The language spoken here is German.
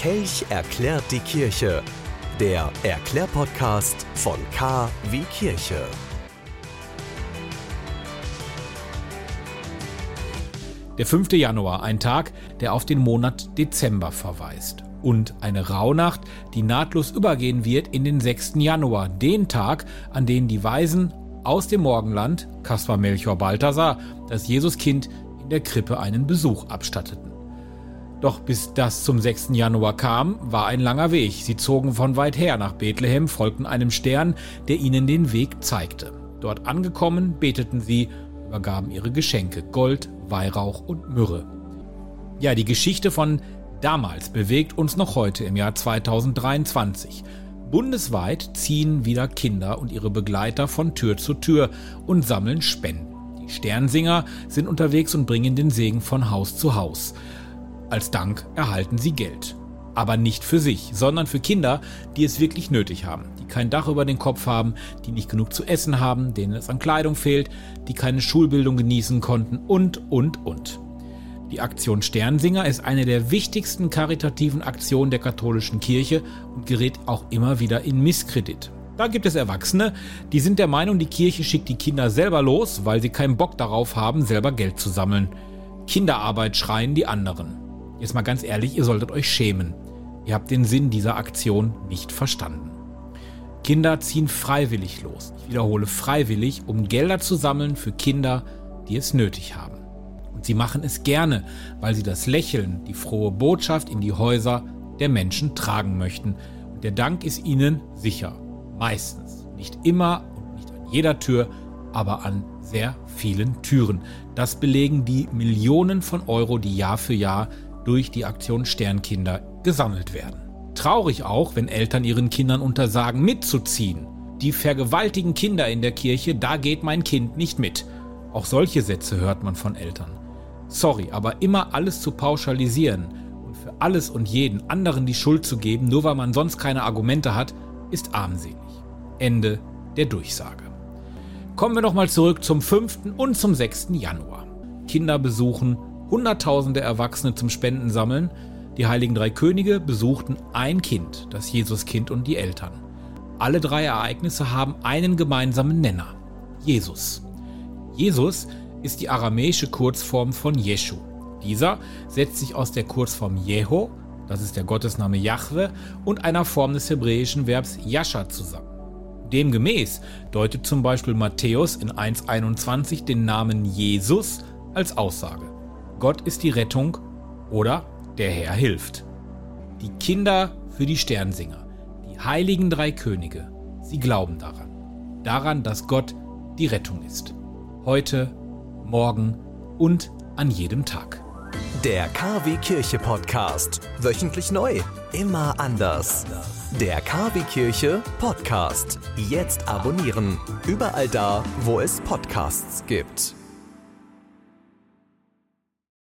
Kelch erklärt die Kirche. Der Erklärpodcast von K wie Kirche. Der 5. Januar, ein Tag, der auf den Monat Dezember verweist. Und eine Rauhnacht, die nahtlos übergehen wird in den 6. Januar, den Tag, an dem die Weisen aus dem Morgenland, Kaspar Melchior Balthasar, das Jesuskind in der Krippe einen Besuch abstatteten. Doch bis das zum 6. Januar kam, war ein langer Weg. Sie zogen von weit her nach Bethlehem, folgten einem Stern, der ihnen den Weg zeigte. Dort angekommen, beteten sie, übergaben ihre Geschenke, Gold, Weihrauch und Myrrhe. Ja, die Geschichte von damals bewegt uns noch heute im Jahr 2023. Bundesweit ziehen wieder Kinder und ihre Begleiter von Tür zu Tür und sammeln Spenden. Die Sternsinger sind unterwegs und bringen den Segen von Haus zu Haus. Als Dank erhalten sie Geld. Aber nicht für sich, sondern für Kinder, die es wirklich nötig haben, die kein Dach über den Kopf haben, die nicht genug zu essen haben, denen es an Kleidung fehlt, die keine Schulbildung genießen konnten und, und, und. Die Aktion Sternsinger ist eine der wichtigsten karitativen Aktionen der katholischen Kirche und gerät auch immer wieder in Misskredit. Da gibt es Erwachsene, die sind der Meinung, die Kirche schickt die Kinder selber los, weil sie keinen Bock darauf haben, selber Geld zu sammeln. Kinderarbeit schreien die anderen. Jetzt mal ganz ehrlich, ihr solltet euch schämen. Ihr habt den Sinn dieser Aktion nicht verstanden. Kinder ziehen freiwillig los. Ich wiederhole freiwillig, um Gelder zu sammeln für Kinder, die es nötig haben. Und sie machen es gerne, weil sie das Lächeln, die frohe Botschaft in die Häuser der Menschen tragen möchten. Und der Dank ist ihnen sicher. Meistens. Nicht immer und nicht an jeder Tür, aber an sehr vielen Türen. Das belegen die Millionen von Euro, die Jahr für Jahr durch die Aktion Sternkinder gesammelt werden. Traurig auch, wenn Eltern ihren Kindern untersagen, mitzuziehen. Die vergewaltigen Kinder in der Kirche, da geht mein Kind nicht mit. Auch solche Sätze hört man von Eltern. Sorry, aber immer alles zu pauschalisieren und für alles und jeden anderen die Schuld zu geben, nur weil man sonst keine Argumente hat, ist armselig. Ende der Durchsage. Kommen wir nochmal zurück zum 5. und zum 6. Januar. Kinder besuchen Hunderttausende Erwachsene zum Spenden sammeln. Die heiligen drei Könige besuchten ein Kind, das Jesuskind und die Eltern. Alle drei Ereignisse haben einen gemeinsamen Nenner. Jesus. Jesus ist die aramäische Kurzform von Jeschu. Dieser setzt sich aus der Kurzform Jeho, das ist der Gottesname Jahwe, und einer Form des hebräischen Verbs Yasha zusammen. Demgemäß deutet zum Beispiel Matthäus in 1.21 den Namen Jesus als Aussage. Gott ist die Rettung oder der Herr hilft. Die Kinder für die Sternsinger, die heiligen drei Könige, sie glauben daran. Daran, dass Gott die Rettung ist. Heute, morgen und an jedem Tag. Der KW Kirche Podcast. Wöchentlich neu. Immer anders. Der KW Kirche Podcast. Jetzt abonnieren. Überall da, wo es Podcasts gibt.